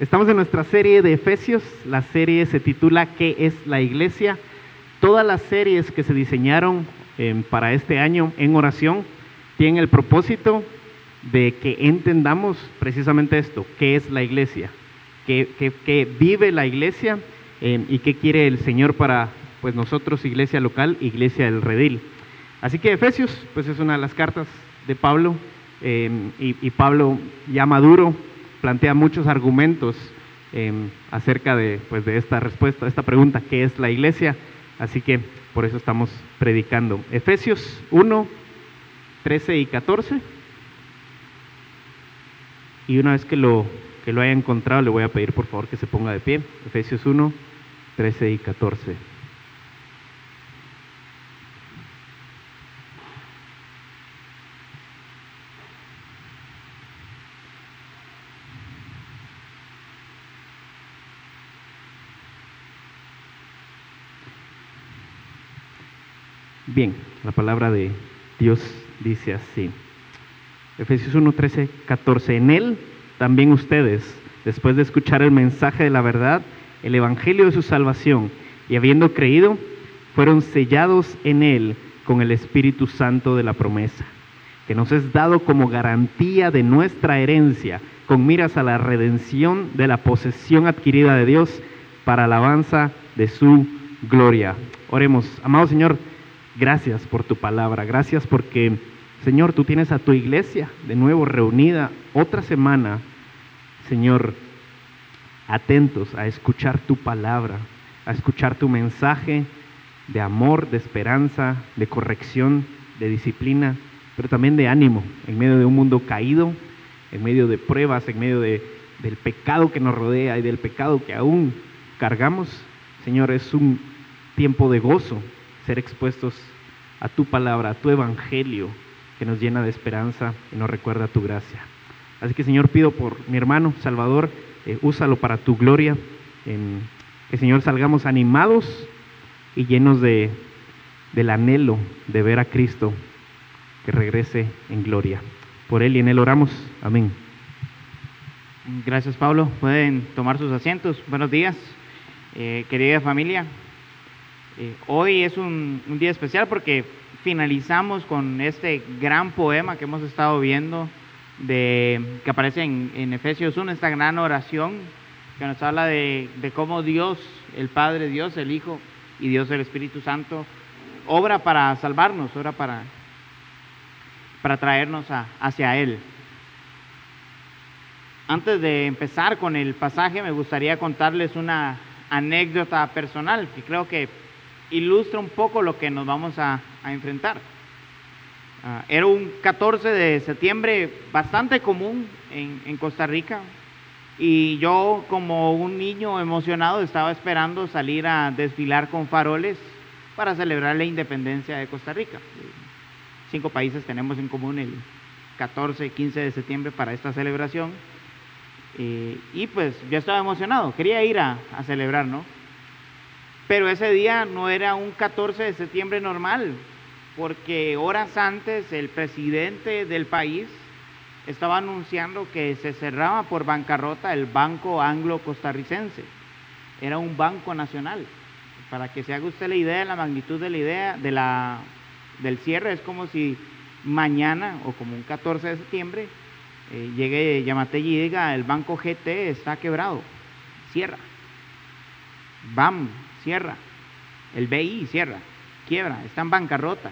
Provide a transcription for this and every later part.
Estamos en nuestra serie de Efesios. La serie se titula ¿Qué es la iglesia? Todas las series que se diseñaron eh, para este año en oración tienen el propósito de que entendamos precisamente esto, qué es la iglesia, qué, vive la iglesia eh, y qué quiere el Señor para pues nosotros, iglesia local, iglesia del redil. Así que Efesios, pues es una de las cartas de Pablo eh, y, y Pablo ya maduro plantea muchos argumentos em, acerca de, pues, de esta respuesta, esta pregunta, ¿qué es la iglesia? Así que por eso estamos predicando. Efesios 1, 13 y 14. Y una vez que lo, que lo haya encontrado, le voy a pedir por favor que se ponga de pie. Efesios 1, 13 y 14. Bien, la palabra de Dios dice así. Efesios 1, 13, 14. En él también ustedes, después de escuchar el mensaje de la verdad, el evangelio de su salvación, y habiendo creído, fueron sellados en él con el Espíritu Santo de la promesa, que nos es dado como garantía de nuestra herencia, con miras a la redención de la posesión adquirida de Dios para alabanza de su gloria. Oremos, amado Señor, Gracias por tu palabra, gracias porque, Señor, tú tienes a tu iglesia de nuevo reunida otra semana, Señor, atentos a escuchar tu palabra, a escuchar tu mensaje de amor, de esperanza, de corrección, de disciplina, pero también de ánimo en medio de un mundo caído, en medio de pruebas, en medio de, del pecado que nos rodea y del pecado que aún cargamos. Señor, es un tiempo de gozo ser expuestos a tu palabra, a tu evangelio, que nos llena de esperanza y nos recuerda tu gracia. Así que Señor, pido por mi hermano Salvador, eh, úsalo para tu gloria, que Señor salgamos animados y llenos de, del anhelo de ver a Cristo que regrese en gloria. Por Él y en Él oramos. Amén. Gracias Pablo. Pueden tomar sus asientos. Buenos días, eh, querida familia. Eh, hoy es un, día especial porque finalizamos con este gran poema que hemos estado viendo, de, que aparece en, Efesios 1, esta gran oración que nos habla de, cómo Dios, el Padre, Dios, el Hijo y Dios, el Espíritu Santo, obra para salvarnos, obra para, para traernos hacia Él. Antes de empezar con el pasaje, me gustaría contarles una anécdota personal que creo que ilustra un poco lo que nos vamos a, enfrentar. Ah, era un 14 de septiembre bastante común en, Costa Rica y yo como un niño emocionado estaba esperando salir a desfilar con faroles para celebrar la independencia de Costa Rica. Cinco países tenemos en común el 14 y 15 de septiembre para esta celebración. Eh, y pues yo estaba emocionado, quería ir a, a celebrar, ¿no? Pero ese día no era un 14 de septiembre normal, porque horas antes el presidente del país estaba anunciando que se cerraba por bancarrota el Banco Anglo Costarricense. Era un banco nacional. Para que se haga usted la idea, la magnitud de la idea de la, del cierre, es como si mañana o como un 14 de septiembre eh, llegue Yamategui y diga, el banco GT está quebrado, cierra. BAM cierra. El BI cierra, quiebra, está en bancarrota.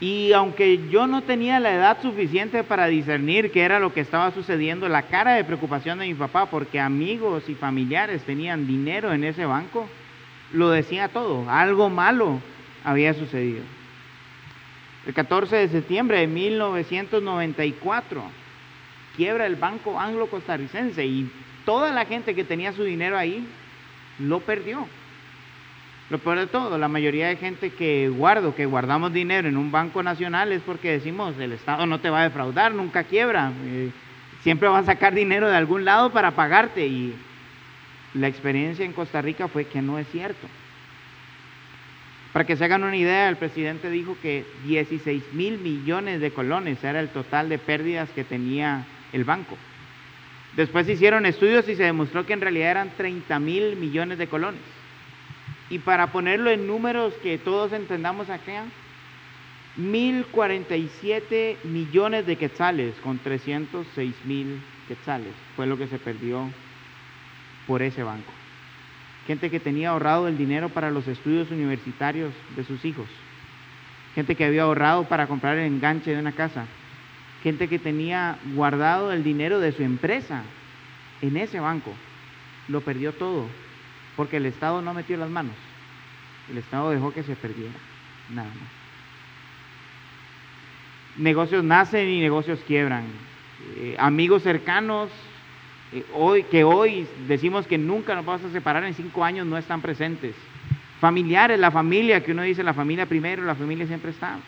Y aunque yo no tenía la edad suficiente para discernir qué era lo que estaba sucediendo, la cara de preocupación de mi papá, porque amigos y familiares tenían dinero en ese banco, lo decía todo, algo malo había sucedido. El 14 de septiembre de 1994 quiebra el Banco Anglo Costarricense y toda la gente que tenía su dinero ahí lo perdió. Lo peor de todo, la mayoría de gente que guardo, que guardamos dinero en un banco nacional es porque decimos, el Estado no te va a defraudar, nunca quiebra, eh, siempre va a sacar dinero de algún lado para pagarte. Y la experiencia en Costa Rica fue que no es cierto. Para que se hagan una idea, el presidente dijo que 16 mil millones de colones era el total de pérdidas que tenía el banco. Después hicieron estudios y se demostró que en realidad eran 30 mil millones de colones. Y para ponerlo en números que todos entendamos acá, 1047 millones de quetzales con 306 mil quetzales fue lo que se perdió por ese banco. Gente que tenía ahorrado el dinero para los estudios universitarios de sus hijos. Gente que había ahorrado para comprar el enganche de una casa. Gente que tenía guardado el dinero de su empresa en ese banco. Lo perdió todo porque el Estado no metió las manos. El Estado dejó que se perdiera. Nada más. Negocios nacen y negocios quiebran. Eh, amigos cercanos eh, hoy, que hoy decimos que nunca nos vamos a separar en cinco años no están presentes. Familiares, la familia, que uno dice la familia primero, la familia siempre está.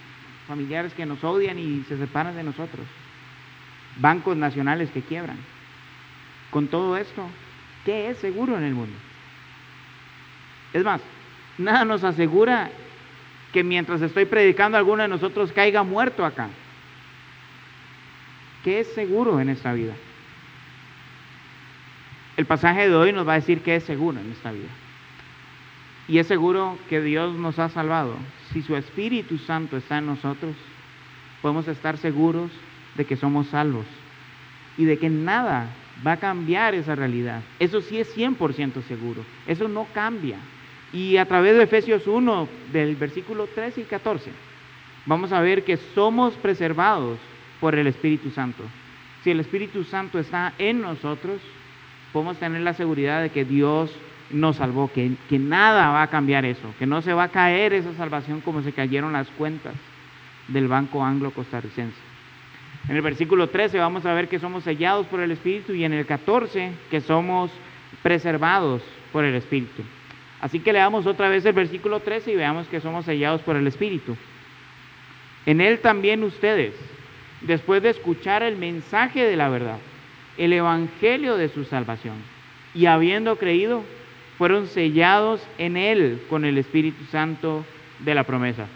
Familiares que nos odian y se separan de nosotros. Bancos nacionales que quiebran. Con todo esto, ¿qué es seguro en el mundo? Es más, nada nos asegura que mientras estoy predicando alguno de nosotros caiga muerto acá. ¿Qué es seguro en esta vida? El pasaje de hoy nos va a decir qué es seguro en esta vida. Y es seguro que Dios nos ha salvado. Si su Espíritu Santo está en nosotros, podemos estar seguros de que somos salvos y de que nada va a cambiar esa realidad. Eso sí es 100% seguro. Eso no cambia. Y a través de Efesios 1, del versículo 13 y 14, vamos a ver que somos preservados por el Espíritu Santo. Si el Espíritu Santo está en nosotros, podemos tener la seguridad de que Dios nos salvó, que, que nada va a cambiar eso, que no se va a caer esa salvación como se cayeron las cuentas del Banco Anglo Costarricense. En el versículo 13 vamos a ver que somos sellados por el Espíritu y en el 14 que somos preservados por el Espíritu. Así que leamos otra vez el versículo 13 y veamos que somos sellados por el Espíritu. En él también ustedes, después de escuchar el mensaje de la verdad, el evangelio de su salvación, y habiendo creído, fueron sellados en él con el Espíritu Santo de la promesa.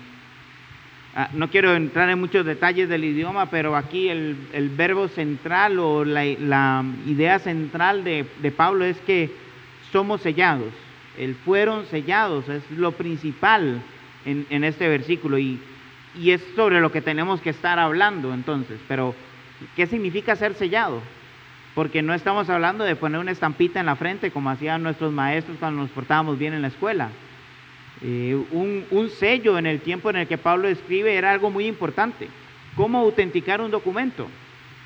Ah, no quiero entrar en muchos detalles del idioma, pero aquí el, verbo central o la, idea central de, Pablo es que somos sellados. El fueron sellados es lo principal en, este versículo y, y es sobre lo que tenemos que estar hablando entonces. Pero, ¿qué significa ser sellado? Porque no estamos hablando de poner una estampita en la frente como hacían nuestros maestros cuando nos portábamos bien en la escuela. Eh, un, un, sello en el tiempo en el que Pablo escribe era algo muy importante. ¿Cómo autenticar un documento?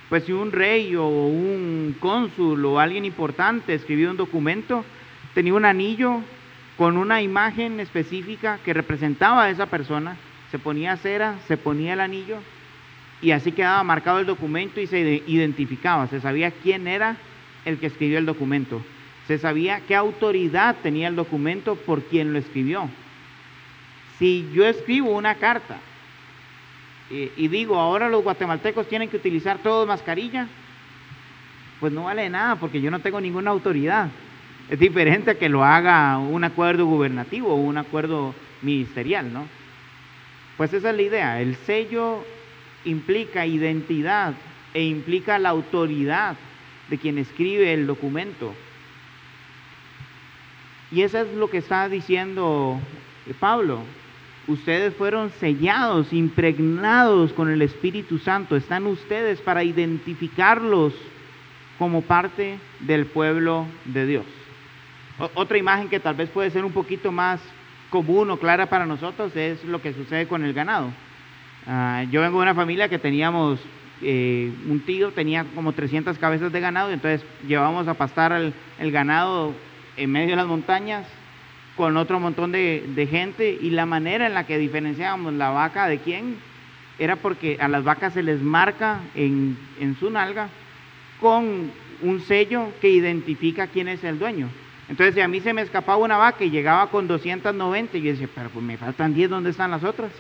Pues si un rey o un cónsul o alguien importante escribió un documento, tenía un anillo con una imagen específica que representaba a esa persona, se ponía cera, se ponía el anillo y así quedaba marcado el documento y se identificaba, se sabía quién era el que escribió el documento, se sabía qué autoridad tenía el documento por quien lo escribió. Si yo escribo una carta y, digo, ahora los guatemaltecos tienen que utilizar todos mascarilla, pues no vale nada porque yo no tengo ninguna autoridad. Es diferente a que lo haga un acuerdo gubernativo o un acuerdo ministerial, ¿no? Pues esa es la idea. El sello implica identidad e implica la autoridad de quien escribe el documento. Y eso es lo que está diciendo Pablo. Ustedes fueron sellados, impregnados con el Espíritu Santo. Están ustedes para identificarlos como parte del pueblo de Dios. otra imagen que tal vez puede ser un poquito más común o clara para nosotros es lo que sucede con el ganado. Ah, yo vengo de una familia que teníamos, eh, un tío tenía como 300 cabezas de ganado, y entonces llevábamos a pastar el, ganado en medio de las montañas con otro montón de, gente y la manera en la que diferenciábamos la vaca de quién era porque a las vacas se les marca en, en su nalga con un sello que identifica quién es el dueño. Entonces, si a mí se me escapaba una vaca y llegaba con 290, yo decía, pero pues me faltan 10, ¿dónde están las otras?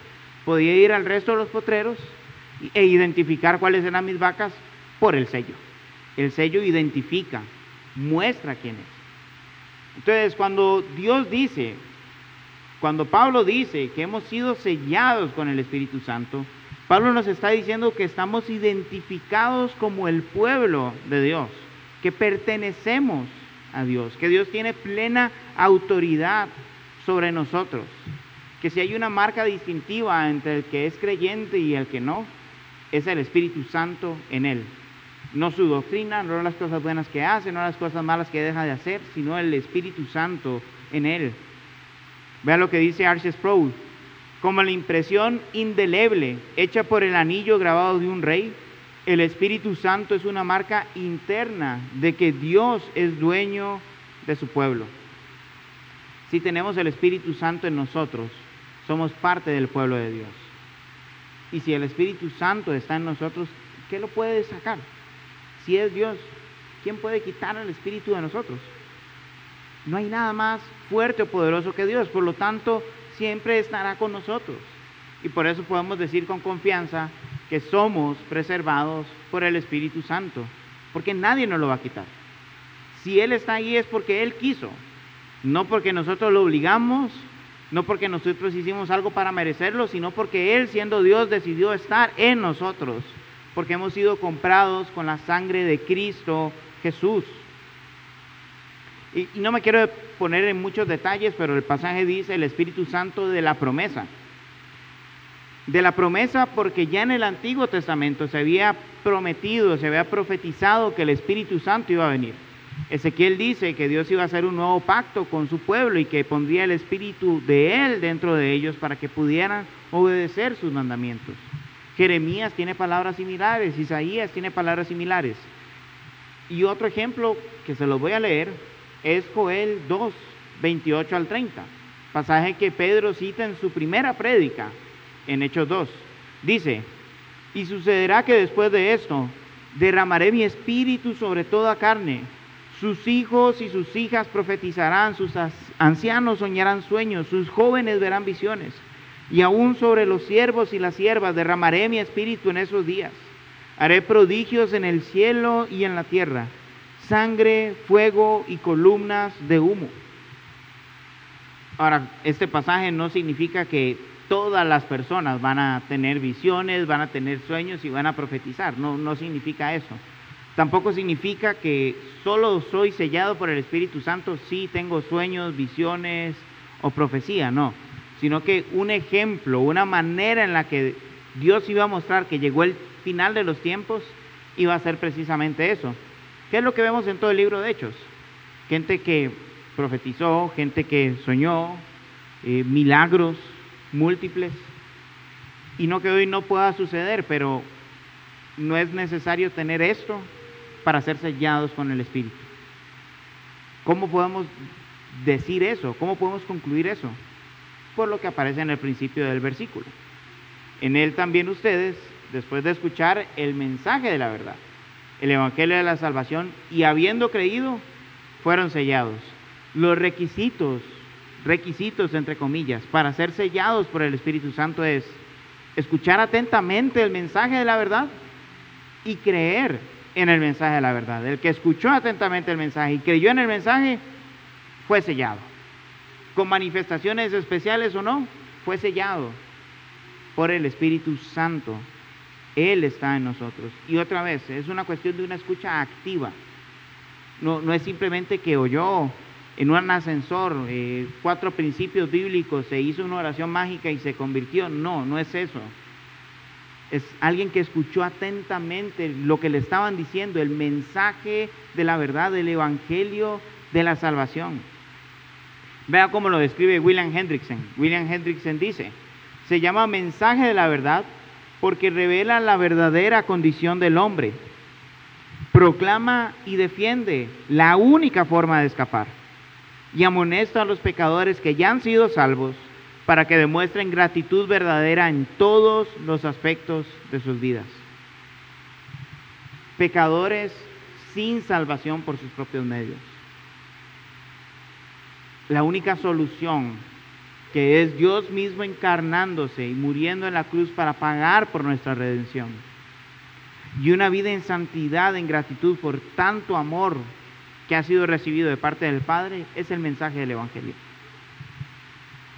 Podía ir al resto de los potreros e identificar cuáles eran mis vacas por el sello. El sello identifica, muestra quién es. Entonces, cuando Dios dice, cuando Pablo dice que hemos sido sellados con el Espíritu Santo, Pablo nos está diciendo que estamos identificados como el pueblo de Dios, que pertenecemos a Dios, que Dios tiene plena autoridad sobre nosotros, que si hay una marca distintiva entre el que es creyente y el que no, es el Espíritu Santo en él. No su doctrina, no las cosas buenas que hace, no las cosas malas que deja de hacer, sino el Espíritu Santo en él. Vean lo que dice Archie Sproul. Como la impresión indeleble hecha por el anillo grabado de un rey, el Espíritu Santo es una marca interna de que Dios es dueño de su pueblo. Si tenemos el Espíritu Santo en nosotros, somos parte del pueblo de Dios. Y si el Espíritu Santo está en nosotros, ¿qué lo puede sacar? Si es Dios, ¿quién puede quitar el Espíritu de nosotros? No hay nada más fuerte o poderoso que Dios, por lo tanto, siempre estará con nosotros. Y por eso podemos decir con confianza que somos preservados por el Espíritu Santo, porque nadie nos lo va a quitar. Si Él está ahí es porque Él quiso, no porque nosotros lo obligamos, no porque nosotros hicimos algo para merecerlo, sino porque Él siendo Dios decidió estar en nosotros, porque hemos sido comprados con la sangre de Cristo Jesús. Y, no me quiero poner en muchos detalles, pero el pasaje dice el Espíritu Santo de la promesa de la promesa porque ya en el Antiguo Testamento se había prometido, se había profetizado que el Espíritu Santo iba a venir. Ezequiel dice que Dios iba a hacer un nuevo pacto con su pueblo y que pondría el Espíritu de Él dentro de ellos para que pudieran obedecer sus mandamientos. Jeremías tiene palabras similares, Isaías tiene palabras similares. Y otro ejemplo que se los voy a leer es Joel 2, 28 al 30, pasaje que Pedro cita en su primera prédica en Hechos 2. Dice, y sucederá que después de esto derramaré mi espíritu sobre toda carne. Sus hijos y sus hijas profetizarán, sus ancianos soñarán sueños, sus jóvenes verán visiones. Y aún sobre los siervos y las siervas derramaré mi espíritu en esos días. Haré prodigios en el cielo y en la tierra, sangre, fuego y columnas de humo. Ahora, este pasaje no significa que todas las personas van a tener visiones, van a tener sueños y van a profetizar. No, no significa eso. Tampoco significa que solo soy sellado por el Espíritu Santo si tengo sueños, visiones o profecía, no. Sino que un ejemplo, una manera en la que Dios iba a mostrar que llegó el final de los tiempos, iba a ser precisamente eso. ¿Qué es lo que vemos en todo el libro de Hechos? Gente que profetizó, gente que soñó, eh, milagros, múltiples. Y no que hoy no pueda suceder, pero no es necesario tener esto para ser sellados con el Espíritu. ¿Cómo podemos decir eso? ¿Cómo podemos concluir eso? Por lo que aparece en el principio del versículo. En él también ustedes, después de escuchar el mensaje de la verdad, el Evangelio de la Salvación, y habiendo creído, fueron sellados. Los requisitos requisitos, entre comillas, para ser sellados por el Espíritu Santo es escuchar atentamente el mensaje de la verdad y creer en el mensaje de la verdad. El que escuchó atentamente el mensaje y creyó en el mensaje fue sellado. Con manifestaciones especiales o no, fue sellado por el Espíritu Santo. Él está en nosotros. Y otra vez, es una cuestión de una escucha activa. No, no es simplemente que oyó en un ascensor, eh, cuatro principios bíblicos, se hizo una oración mágica y se convirtió. No, no es eso. Es alguien que escuchó atentamente lo que le estaban diciendo, el mensaje de la verdad, del evangelio de la salvación. Vea cómo lo describe William Hendrickson. William Hendrickson dice, se llama mensaje de la verdad porque revela la verdadera condición del hombre. Proclama y defiende la única forma de escapar y amonesta a los pecadores que ya han sido salvos para que demuestren gratitud verdadera en todos los aspectos de sus vidas. Pecadores sin salvación por sus propios medios. La única solución que es Dios mismo encarnándose y muriendo en la cruz para pagar por nuestra redención. Y una vida en santidad, en gratitud por tanto amor que ha sido recibido de parte del Padre es el mensaje del Evangelio.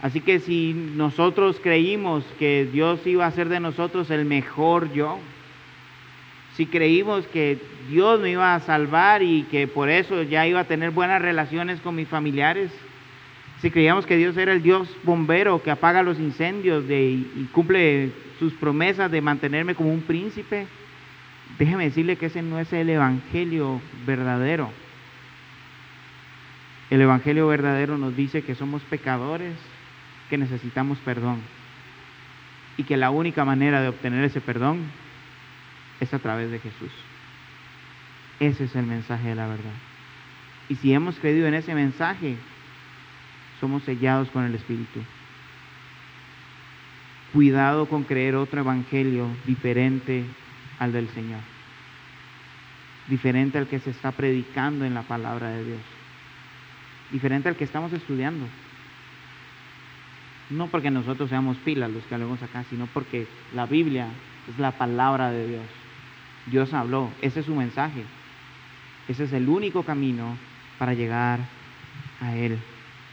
Así que si nosotros creímos que Dios iba a hacer de nosotros el mejor yo, si creímos que Dios me iba a salvar y que por eso ya iba a tener buenas relaciones con mis familiares, si creíamos que Dios era el Dios bombero que apaga los incendios y cumple sus promesas de mantenerme como un príncipe, déjeme decirle que ese no es el Evangelio verdadero. El Evangelio verdadero nos dice que somos pecadores, que necesitamos perdón y que la única manera de obtener ese perdón es a través de Jesús. Ese es el mensaje de la verdad. Y si hemos creído en ese mensaje, somos sellados con el Espíritu. Cuidado con creer otro evangelio diferente al del Señor, diferente al que se está predicando en la palabra de Dios, diferente al que estamos estudiando. No porque nosotros seamos pilas los que hablemos acá, sino porque la Biblia es la palabra de Dios. Dios habló, ese es su mensaje. Ese es el único camino para llegar a Él,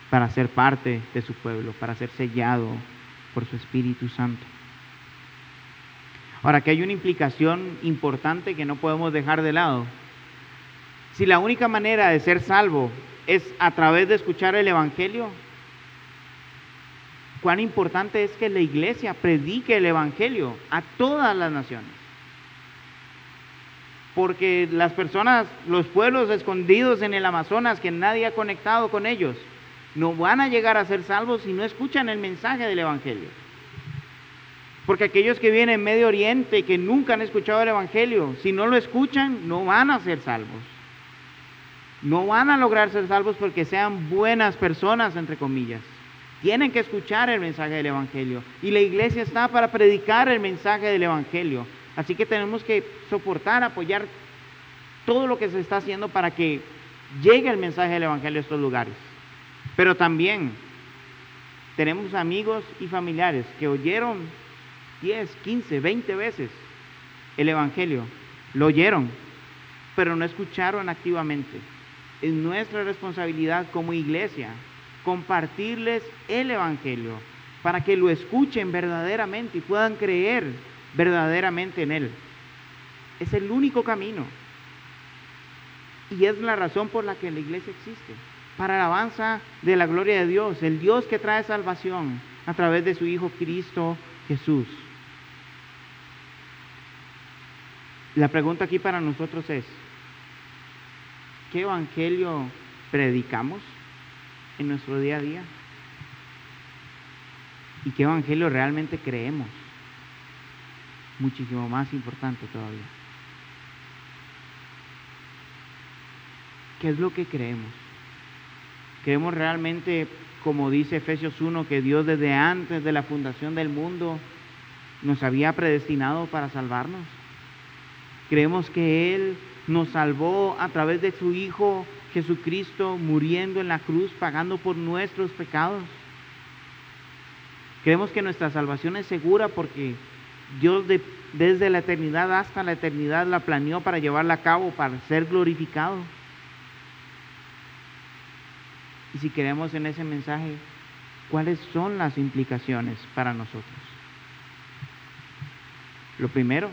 para ser parte de su pueblo, para ser sellado por su Espíritu Santo. Ahora, que hay una implicación importante que no podemos dejar de lado. Si la única manera de ser salvo es a través de escuchar el Evangelio, cuán importante es que la iglesia predique el Evangelio a todas las naciones. Porque las personas, los pueblos escondidos en el Amazonas que nadie ha conectado con ellos, no van a llegar a ser salvos si no escuchan el mensaje del Evangelio. Porque aquellos que vienen en Medio Oriente, que nunca han escuchado el Evangelio, si no lo escuchan, no van a ser salvos. No van a lograr ser salvos porque sean buenas personas, entre comillas. Tienen que escuchar el mensaje del Evangelio. Y la iglesia está para predicar el mensaje del Evangelio. Así que tenemos que soportar, apoyar todo lo que se está haciendo para que llegue el mensaje del Evangelio a estos lugares. Pero también tenemos amigos y familiares que oyeron 10, 15, 20 veces el Evangelio. Lo oyeron, pero no escucharon activamente. Es nuestra responsabilidad como iglesia compartirles el Evangelio para que lo escuchen verdaderamente y puedan creer verdaderamente en Él. Es el único camino. Y es la razón por la que la iglesia existe. Para la alabanza de la gloria de Dios, el Dios que trae salvación a través de su Hijo Cristo Jesús. La pregunta aquí para nosotros es, ¿qué evangelio predicamos? En nuestro día a día? ¿Y qué evangelio realmente creemos? Muchísimo más importante todavía. ¿Qué es lo que creemos? ¿Creemos realmente, como dice Efesios 1, que Dios desde antes de la fundación del mundo nos había predestinado para salvarnos? ¿Creemos que Él nos salvó a través de su Hijo Jesucristo muriendo en la cruz, pagando por nuestros pecados. Creemos que nuestra salvación es segura porque Dios desde la eternidad hasta la eternidad la planeó para llevarla a cabo, para ser glorificado. Y si creemos en ese mensaje, ¿cuáles son las implicaciones para nosotros? Lo primero,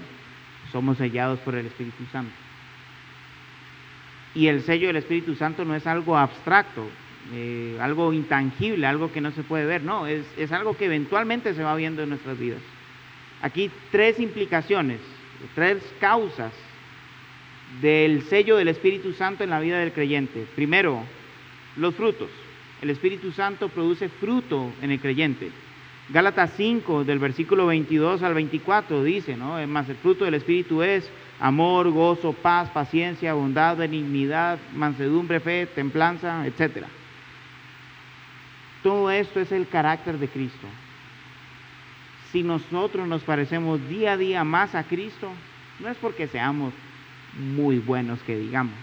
somos sellados por el Espíritu Santo. Y el sello del Espíritu Santo no es algo abstracto, eh, algo intangible, algo que no se puede ver, no, es, es algo que eventualmente se va viendo en nuestras vidas. Aquí tres implicaciones, tres causas del sello del Espíritu Santo en la vida del creyente. Primero, los frutos. El Espíritu Santo produce fruto en el creyente. Gálatas 5, del versículo 22 al 24, dice, ¿no? Más el fruto del Espíritu es amor, gozo, paz, paciencia, bondad, benignidad, mansedumbre, fe, templanza, etc. Todo esto es el carácter de Cristo. Si nosotros nos parecemos día a día más a Cristo, no es porque seamos muy buenos que digamos,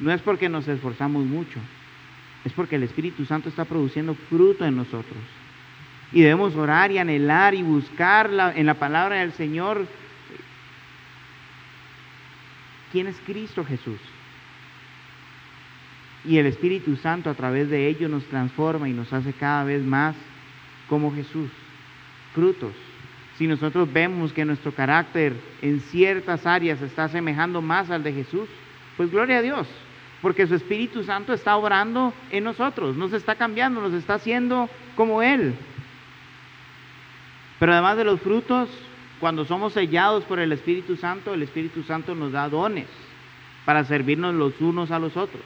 no es porque nos esforzamos mucho, es porque el Espíritu Santo está produciendo fruto en nosotros. Y debemos orar y anhelar y buscar en la palabra del Señor quién es Cristo Jesús. Y el Espíritu Santo a través de ello nos transforma y nos hace cada vez más como Jesús. Frutos, si nosotros vemos que nuestro carácter en ciertas áreas está asemejando más al de Jesús, pues gloria a Dios, porque su Espíritu Santo está obrando en nosotros, nos está cambiando, nos está haciendo como Él. Pero además de los frutos, cuando somos sellados por el Espíritu Santo, el Espíritu Santo nos da dones para servirnos los unos a los otros.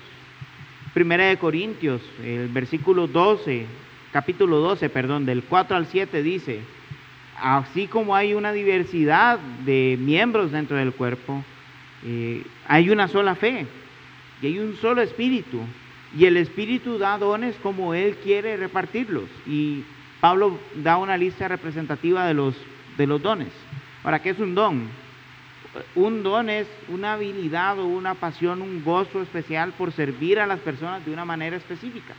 Primera de Corintios, el versículo 12, capítulo 12, perdón, del 4 al 7 dice, así como hay una diversidad de miembros dentro del cuerpo, eh, hay una sola fe y hay un solo espíritu. Y el espíritu da dones como Él quiere repartirlos. Y Pablo da una lista representativa de los, de los dones. ¿Para qué es un don? Un don es una habilidad o una pasión, un gozo especial por servir a las personas de una manera específica.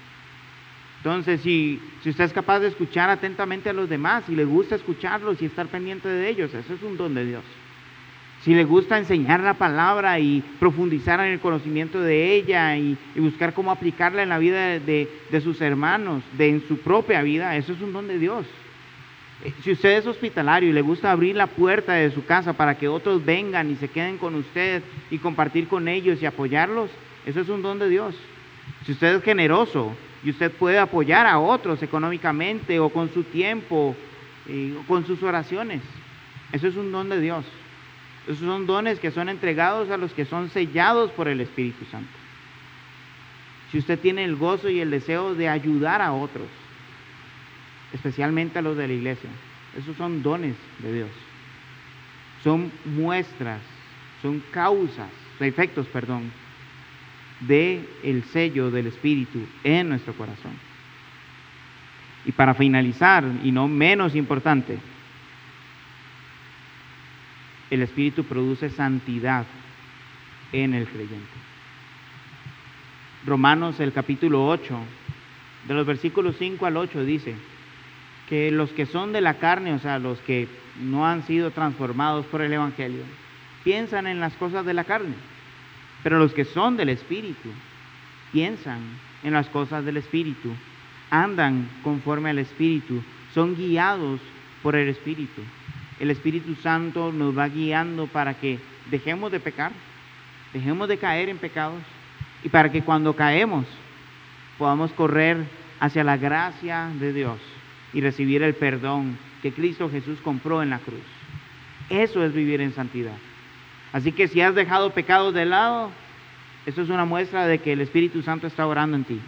Entonces, si, si usted es capaz de escuchar atentamente a los demás, y le gusta escucharlos y estar pendiente de ellos, eso es un don de Dios. Si le gusta enseñar la palabra y profundizar en el conocimiento de ella y, buscar cómo aplicarla en la vida de, de, sus hermanos, de en su propia vida, eso es un don de Dios. Si usted es hospitalario y le gusta abrir la puerta de su casa para que otros vengan y se queden con usted y compartir con ellos y apoyarlos, eso es un don de Dios. Si usted es generoso y usted puede apoyar a otros económicamente o con su tiempo o con sus oraciones. Eso es un don de Dios. Esos son dones que son entregados a los que son sellados por el Espíritu Santo. Si usted tiene el gozo y el deseo de ayudar a otros, especialmente a los de la iglesia, esos son dones de Dios. Son muestras, son causas, efectos, perdón, de el sello del Espíritu en nuestro corazón. Y para finalizar, y no menos importante, el Espíritu produce santidad en el creyente. Romanos el capítulo 8, de los versículos 5 al 8 dice que los que son de la carne, o sea, los que no han sido transformados por el Evangelio, piensan en las cosas de la carne pero los que son del Espíritu piensan en las cosas del Espíritu, andan conforme al Espíritu, son guiados por el Espíritu. El Espíritu Santo nos va guiando para que dejemos de pecar, dejemos de caer en pecados y para que cuando caemos podamos correr hacia la gracia de Dios y recibir el perdón que Cristo Jesús compró en la cruz. Eso es vivir en santidad. Así que si has dejado pecados de lado, eso es una muestra de que el Espíritu Santo está orando en ti.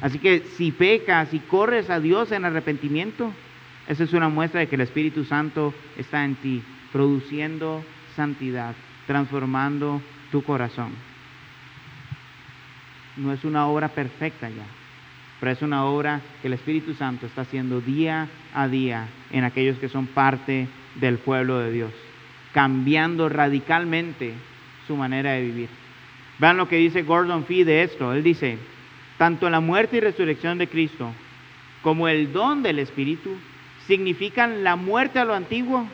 Así que si pecas y corres a Dios en arrepentimiento, esa es una muestra de que el Espíritu Santo está en ti, produciendo santidad, transformando tu corazón. No es una obra perfecta ya, es una obra que el Espíritu Santo está haciendo día a día en aquellos que son parte del pueblo de Dios cambiando radicalmente su manera de vivir. Vean lo que dice Gordon Fee de esto. Él dice, tanto la muerte y resurrección de Cristo como el don del Espíritu significan la muerte a lo antiguo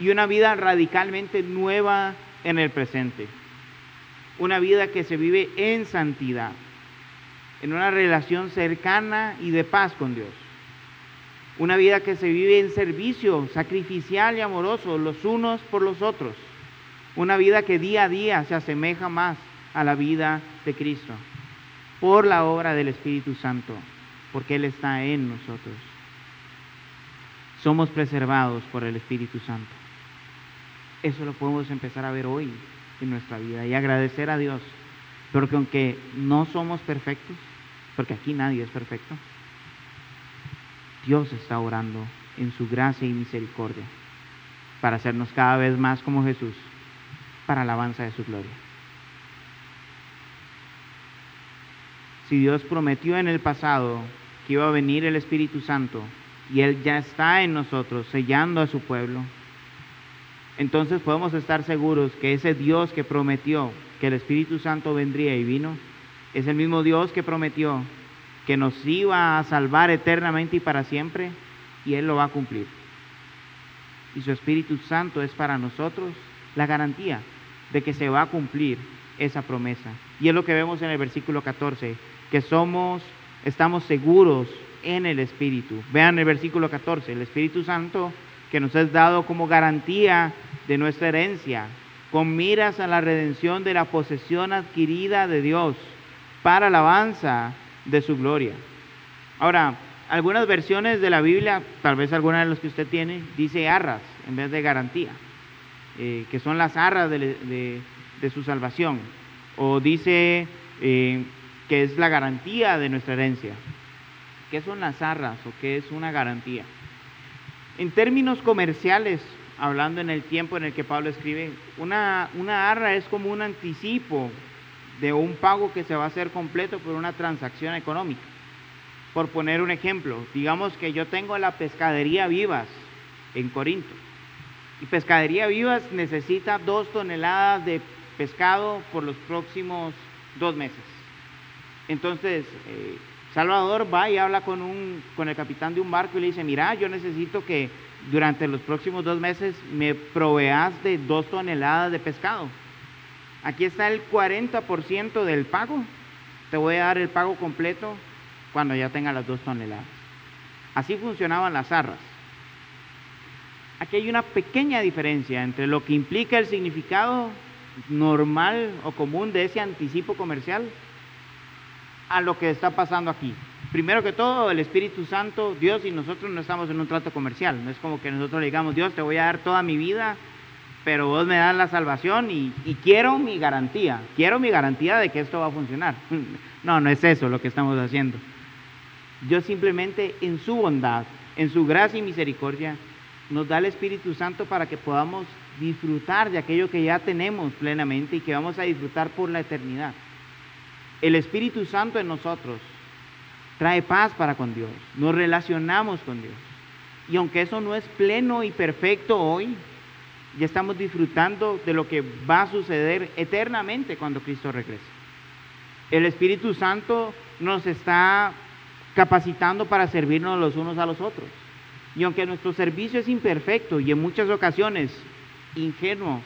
y una vida radicalmente nueva en el presente. Una vida que se vive en santidad, en una relación cercana y de paz con Dios. Una vida que se vive en servicio sacrificial y amoroso los unos por los otros. Una vida que día a día se asemeja más a la vida de Cristo por la obra del Espíritu Santo, porque Él está en nosotros. Somos preservados por el Espíritu Santo. Eso lo podemos empezar a ver hoy en nuestra vida y agradecer a Dios, porque aunque no somos perfectos, porque aquí nadie es perfecto, Dios está orando en su gracia y misericordia para hacernos cada vez más como Jesús, para alabanza de su gloria. Si Dios prometió en el pasado que iba a venir el Espíritu Santo y Él ya está en nosotros, sellando a su pueblo, entonces podemos estar seguros que ese Dios que prometió que el Espíritu Santo vendría y vino, es el mismo Dios que prometió que nos iba a salvar eternamente y para siempre, y Él lo va a cumplir. Y su Espíritu Santo es para nosotros la garantía de que se va a cumplir esa promesa. Y es lo que vemos en el versículo 14, que somos, estamos seguros en el Espíritu. Vean el versículo 14, el Espíritu Santo que nos has dado como garantía de nuestra herencia, con miras a la redención de la posesión adquirida de Dios para alabanza de su gloria. Ahora, algunas versiones de la Biblia, tal vez alguna de las que usted tiene, dice arras en vez de garantía, eh, que son las arras de, su salvación, o dice eh, que es la garantía de nuestra herencia. ¿Qué son las arras o qué es una garantía? En términos comerciales, hablando en el tiempo en el que Pablo escribe, una, una arra es como un anticipo de un pago que se va a hacer completo por una transacción económica. Por poner un ejemplo, digamos que yo tengo la pescadería Vivas en Corinto. Y Pescadería Vivas necesita dos toneladas de pescado por los próximos dos meses. Entonces, eh, Salvador va y habla con, un, con el capitán de un barco y le dice, mira, yo necesito que durante los próximos dos meses me proveas de dos toneladas de pescado. Aquí está el 40% del pago. Te voy a dar el pago completo cuando ya tenga las dos toneladas. Así funcionaban las arras. Aquí hay una pequeña diferencia entre lo que implica el significado normal o común de ese anticipo comercial a lo que está pasando aquí. Primero que todo, el Espíritu Santo, Dios y nosotros no estamos en un trato comercial. No es como que nosotros le digamos, Dios, te voy a dar toda mi vida, pero vos me das la salvación y, quiero mi garantía. Quiero mi garantía de que esto va a funcionar. No, no es eso lo que estamos haciendo. Dios simplemente en su bondad, en su gracia y misericordia, nos da el Espíritu Santo para que podamos disfrutar de aquello que ya tenemos plenamente y que vamos a disfrutar por la eternidad. El Espíritu Santo en nosotros trae paz para con Dios, nos relacionamos con Dios. Y aunque eso no es pleno y perfecto hoy, ya estamos disfrutando de lo que va a suceder eternamente cuando Cristo regrese. El Espíritu Santo nos está capacitando para servirnos los unos a los otros. Y aunque nuestro servicio es imperfecto y en muchas ocasiones ingenuo,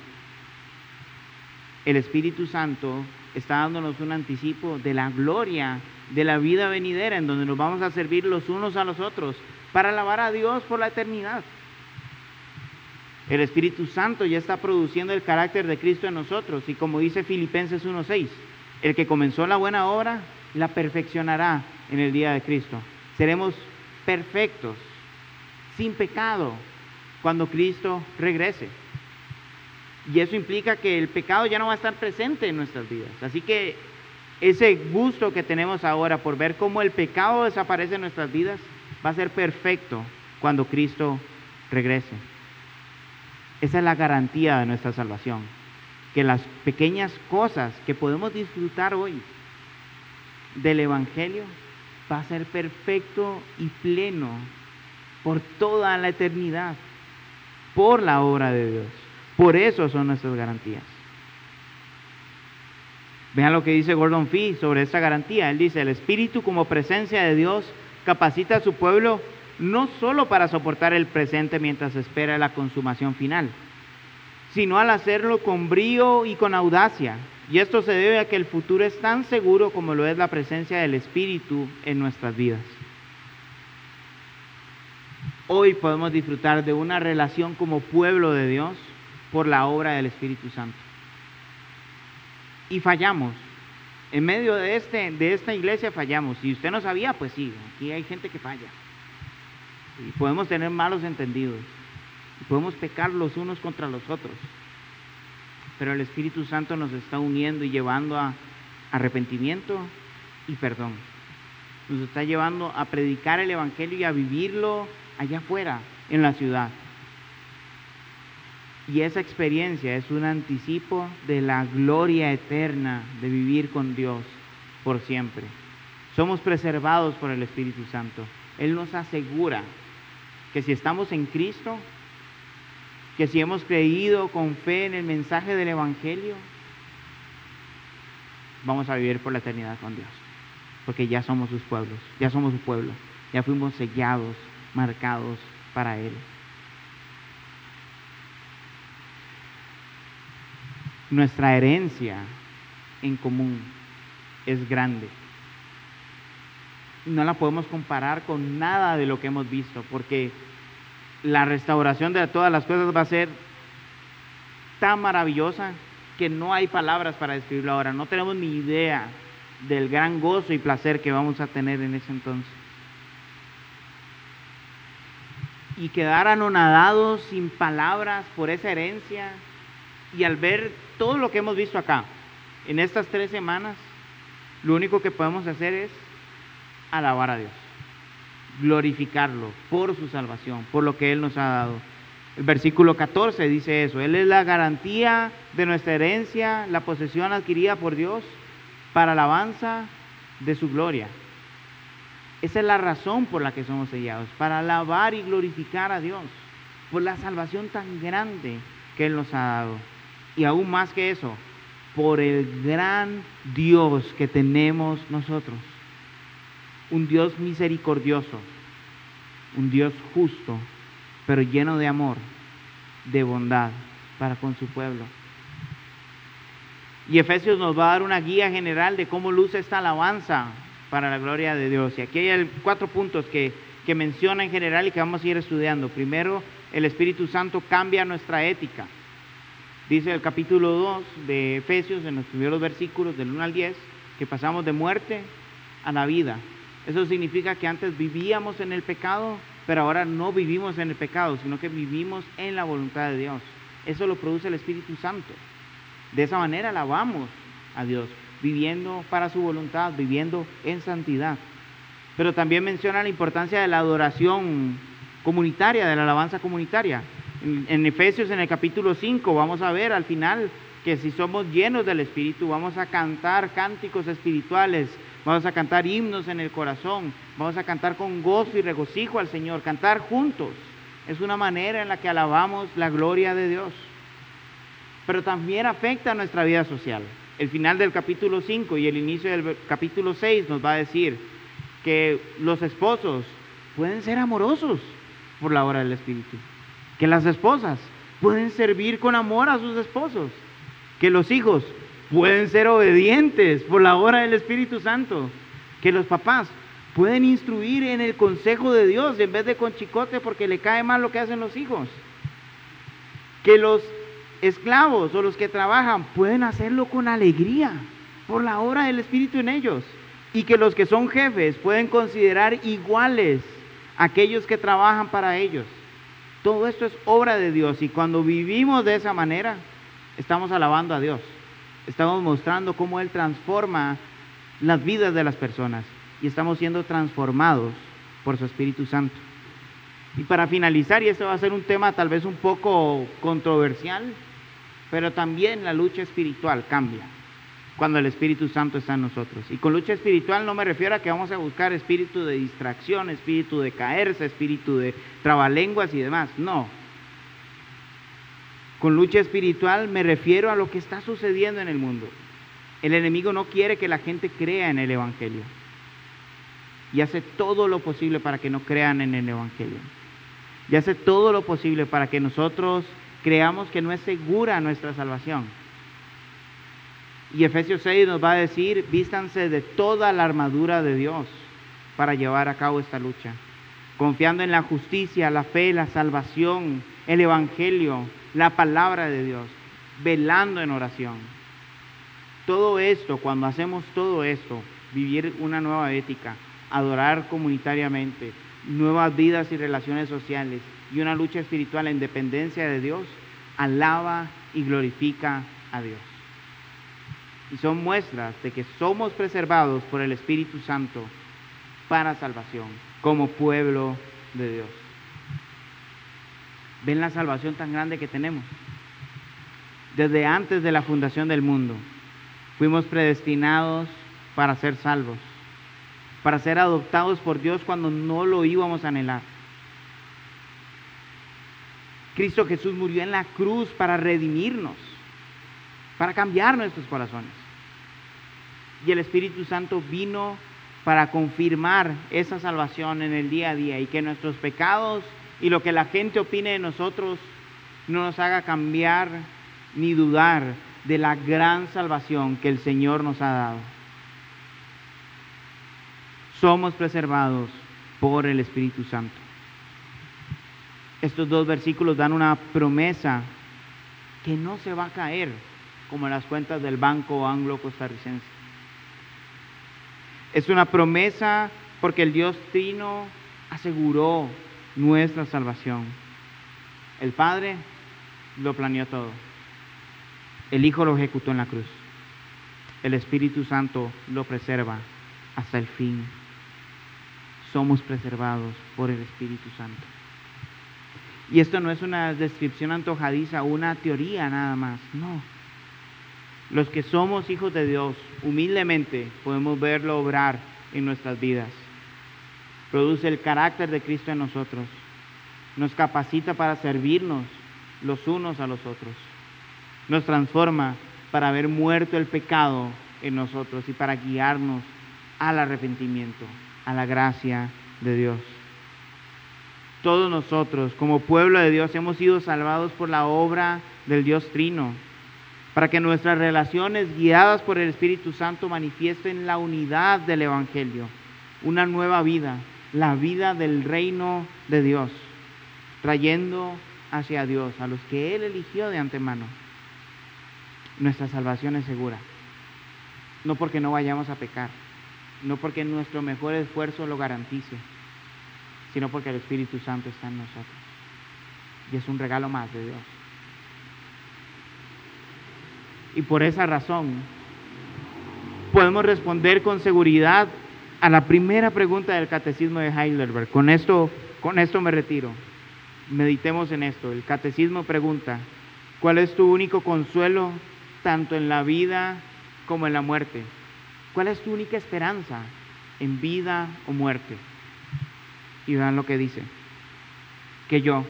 el Espíritu Santo está dándonos un anticipo de la gloria de la vida venidera en donde nos vamos a servir los unos a los otros para alabar a Dios por la eternidad. El Espíritu Santo ya está produciendo el carácter de Cristo en nosotros y como dice Filipenses 1.6, el que comenzó la buena obra la perfeccionará en el día de Cristo. Seremos perfectos, sin pecado, cuando Cristo regrese. Y eso implica que el pecado ya no va a estar presente en nuestras vidas. Así que ese gusto que tenemos ahora por ver cómo el pecado desaparece en nuestras vidas va a ser perfecto cuando Cristo regrese. Esa es la garantía de nuestra salvación. Que las pequeñas cosas que podemos disfrutar hoy del Evangelio va a ser perfecto y pleno por toda la eternidad, por la obra de Dios. Por eso son nuestras garantías. Vean lo que dice Gordon Fee sobre esta garantía. Él dice, el Espíritu como presencia de Dios capacita a su pueblo no solo para soportar el presente mientras espera la consumación final, sino al hacerlo con brío y con audacia. Y esto se debe a que el futuro es tan seguro como lo es la presencia del Espíritu en nuestras vidas. Hoy podemos disfrutar de una relación como pueblo de Dios por la obra del Espíritu Santo. Y fallamos. En medio de, este, de esta iglesia fallamos. Si usted no sabía, pues sí, aquí hay gente que falla. Y podemos tener malos entendidos. Y podemos pecar los unos contra los otros. Pero el Espíritu Santo nos está uniendo y llevando a arrepentimiento y perdón. Nos está llevando a predicar el Evangelio y a vivirlo allá afuera, en la ciudad. Y esa experiencia es un anticipo de la gloria eterna de vivir con Dios por siempre. Somos preservados por el Espíritu Santo. Él nos asegura que si estamos en Cristo, que si hemos creído con fe en el mensaje del Evangelio, vamos a vivir por la eternidad con Dios. Porque ya somos sus pueblos, ya somos su pueblo, ya fuimos sellados, marcados para Él. nuestra herencia en común es grande. No la podemos comparar con nada de lo que hemos visto, porque la restauración de todas las cosas va a ser tan maravillosa que no hay palabras para describirlo ahora. No tenemos ni idea del gran gozo y placer que vamos a tener en ese entonces. Y quedar anonadados sin palabras por esa herencia y al ver todo lo que hemos visto acá, en estas tres semanas, lo único que podemos hacer es alabar a Dios, glorificarlo por su salvación, por lo que Él nos ha dado. El versículo 14 dice eso, Él es la garantía de nuestra herencia, la posesión adquirida por Dios para alabanza de su gloria. Esa es la razón por la que somos sellados, para alabar y glorificar a Dios, por la salvación tan grande que Él nos ha dado. Y aún más que eso, por el gran Dios que tenemos nosotros. Un Dios misericordioso, un Dios justo, pero lleno de amor, de bondad para con su pueblo. Y Efesios nos va a dar una guía general de cómo luce esta alabanza para la gloria de Dios. Y aquí hay cuatro puntos que, que menciona en general y que vamos a ir estudiando. Primero, el Espíritu Santo cambia nuestra ética. Dice el capítulo 2 de Efesios, en los primeros versículos del 1 al 10, que pasamos de muerte a la vida. Eso significa que antes vivíamos en el pecado, pero ahora no vivimos en el pecado, sino que vivimos en la voluntad de Dios. Eso lo produce el Espíritu Santo. De esa manera alabamos a Dios, viviendo para su voluntad, viviendo en santidad. Pero también menciona la importancia de la adoración comunitaria, de la alabanza comunitaria. En, Efesios en el capítulo 5 vamos a ver al final que si somos llenos del Espíritu vamos a cantar cánticos espirituales, vamos a cantar himnos en el corazón, vamos a cantar con gozo y regocijo al Señor, cantar juntos. Es una manera en la que alabamos la gloria de Dios. Pero también afecta a nuestra vida social. El final del capítulo 5 y el inicio del capítulo 6 nos va a decir que los esposos pueden ser amorosos por la obra del Espíritu que las esposas pueden servir con amor a sus esposos, que los hijos pueden ser obedientes por la obra del Espíritu Santo, que los papás pueden instruir en el consejo de Dios en vez de con chicote porque le cae mal lo que hacen los hijos, que los esclavos o los que trabajan pueden hacerlo con alegría por la obra del Espíritu en ellos, y que los que son jefes pueden considerar iguales a aquellos que trabajan para ellos. Todo esto es obra de Dios y cuando vivimos de esa manera, estamos alabando a Dios. Estamos mostrando cómo Él transforma las vidas de las personas y estamos siendo transformados por su Espíritu Santo. Y para finalizar, y este va a ser un tema tal vez un poco controversial, pero también la lucha espiritual cambia cuando el Espíritu Santo está en nosotros. Y con lucha espiritual no me refiero a que vamos a buscar espíritu de distracción, espíritu de caerse, espíritu de trabalenguas y demás. No. Con lucha espiritual me refiero a lo que está sucediendo en el mundo. El enemigo no quiere que la gente crea en el Evangelio. Y hace todo lo posible para que no crean en el Evangelio. Y hace todo lo posible para que nosotros creamos que no es segura nuestra salvación y Efesios 6 nos va a decir, vístanse de toda la armadura de Dios para llevar a cabo esta lucha, confiando en la justicia, la fe, la salvación, el Evangelio, la palabra de Dios, velando en oración. Todo esto, cuando hacemos todo esto, vivir una nueva ética, adorar comunitariamente, nuevas vidas y relaciones sociales y una lucha espiritual en dependencia de Dios, alaba y glorifica a Dios y son muestras de que somos preservados por el Espíritu Santo para salvación, como pueblo de Dios. ¿Ven la salvación tan grande que tenemos? Desde antes de la fundación del mundo, fuimos predestinados para ser salvos, para ser adoptados por Dios cuando no lo íbamos a anhelar. Cristo Jesús murió en la cruz para redimirnos para cambiar nuestros corazones. Y el Espíritu Santo vino para confirmar esa salvación en el día a día y que nuestros pecados y lo que la gente opine de nosotros no nos haga cambiar ni dudar de la gran salvación que el Señor nos ha dado. Somos preservados por el Espíritu Santo. Estos dos versículos dan una promesa que no se va a caer como en las cuentas del Banco Anglo Costarricense. Es una promesa porque el Dios Trino aseguró nuestra salvación. El Padre lo planeó todo. El Hijo lo ejecutó en la cruz. El Espíritu Santo lo preserva hasta el fin. Somos preservados por el Espíritu Santo. Y esto no es una descripción antojadiza, una teoría nada más, no. Los que somos hijos de Dios, humildemente podemos verlo obrar en nuestras vidas. Produce el carácter de Cristo en nosotros. Nos capacita para servirnos los unos a los otros. Nos transforma para haber muerto el pecado en nosotros y para guiarnos al arrepentimiento, a la gracia de Dios. Todos nosotros, como pueblo de Dios, hemos sido salvados por la obra del Dios Trino, para que nuestras relaciones guiadas por el Espíritu Santo manifiesten la unidad del Evangelio, una nueva vida, la vida del reino de Dios, trayendo hacia Dios a los que Él eligió de antemano. Nuestra salvación es segura, no porque no vayamos a pecar, no porque nuestro mejor esfuerzo lo garantice, sino porque el Espíritu Santo está en nosotros. Y es un regalo más de Dios. Y por esa razón podemos responder con seguridad a la primera pregunta del catecismo de Heidelberg. Con esto, con esto me retiro. Meditemos en esto. El catecismo pregunta, ¿cuál es tu único consuelo tanto en la vida como en la muerte? ¿Cuál es tu única esperanza en vida o muerte? Y vean lo que dice. Que yo,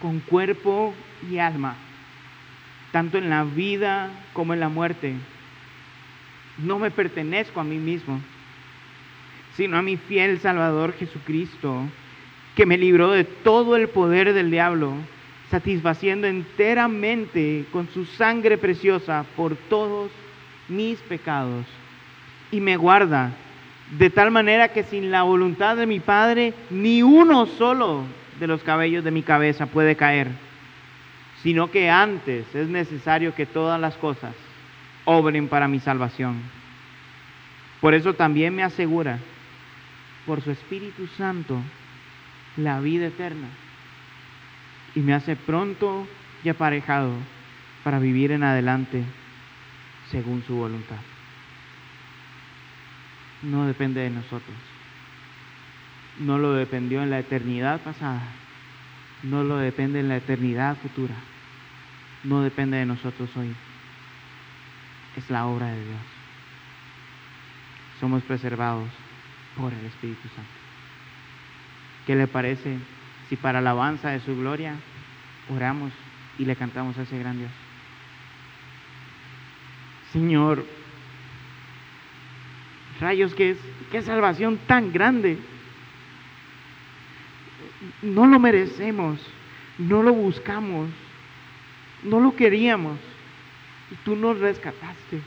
con cuerpo y alma, tanto en la vida como en la muerte, no me pertenezco a mí mismo, sino a mi fiel Salvador Jesucristo, que me libró de todo el poder del diablo, satisfaciendo enteramente con su sangre preciosa por todos mis pecados, y me guarda de tal manera que sin la voluntad de mi Padre, ni uno solo de los cabellos de mi cabeza puede caer, sino que antes es necesario que todas las cosas obren para mi salvación. Por eso también me asegura, por su Espíritu Santo, la vida eterna, y me hace pronto y aparejado para vivir en adelante según su voluntad no depende de nosotros. No lo dependió en la eternidad pasada. No lo depende en la eternidad futura. No depende de nosotros hoy. Es la obra de Dios. Somos preservados por el Espíritu Santo. ¿Qué le parece si para alabanza de su gloria oramos y le cantamos a ese gran Dios? Señor, Rayos, qué, qué salvación tan grande. No lo merecemos, no lo buscamos, no lo queríamos. Y tú nos rescataste.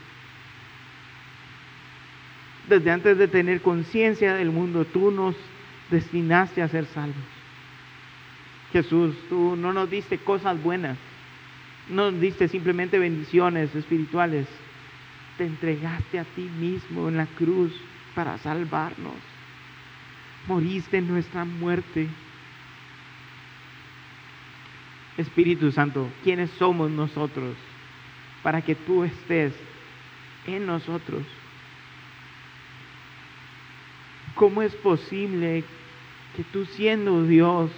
Desde antes de tener conciencia del mundo, tú nos destinaste a ser salvos. Jesús, tú no nos diste cosas buenas, no nos diste simplemente bendiciones espirituales, te entregaste a ti mismo en la cruz para salvarnos. Moriste en nuestra muerte. Espíritu Santo, ¿quiénes somos nosotros para que tú estés en nosotros? ¿Cómo es posible que tú siendo Dios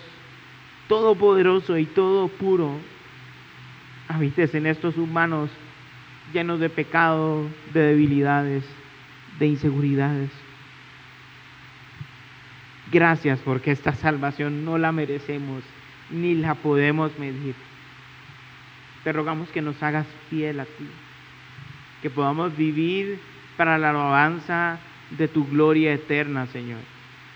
todopoderoso y todo puro, habites en estos humanos llenos de pecado, de debilidades, de inseguridades. Gracias porque esta salvación no la merecemos ni la podemos medir. Te rogamos que nos hagas fiel a ti, que podamos vivir para la alabanza de tu gloria eterna, Señor.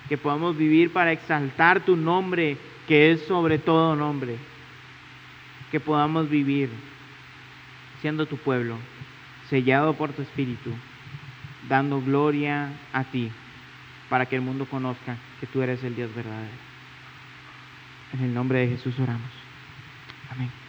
Que podamos vivir para exaltar tu nombre, que es sobre todo nombre. Que podamos vivir siendo tu pueblo, sellado por tu espíritu, dando gloria a ti, para que el mundo conozca que tú eres el Dios verdadero. En el nombre de Jesús oramos. Amén.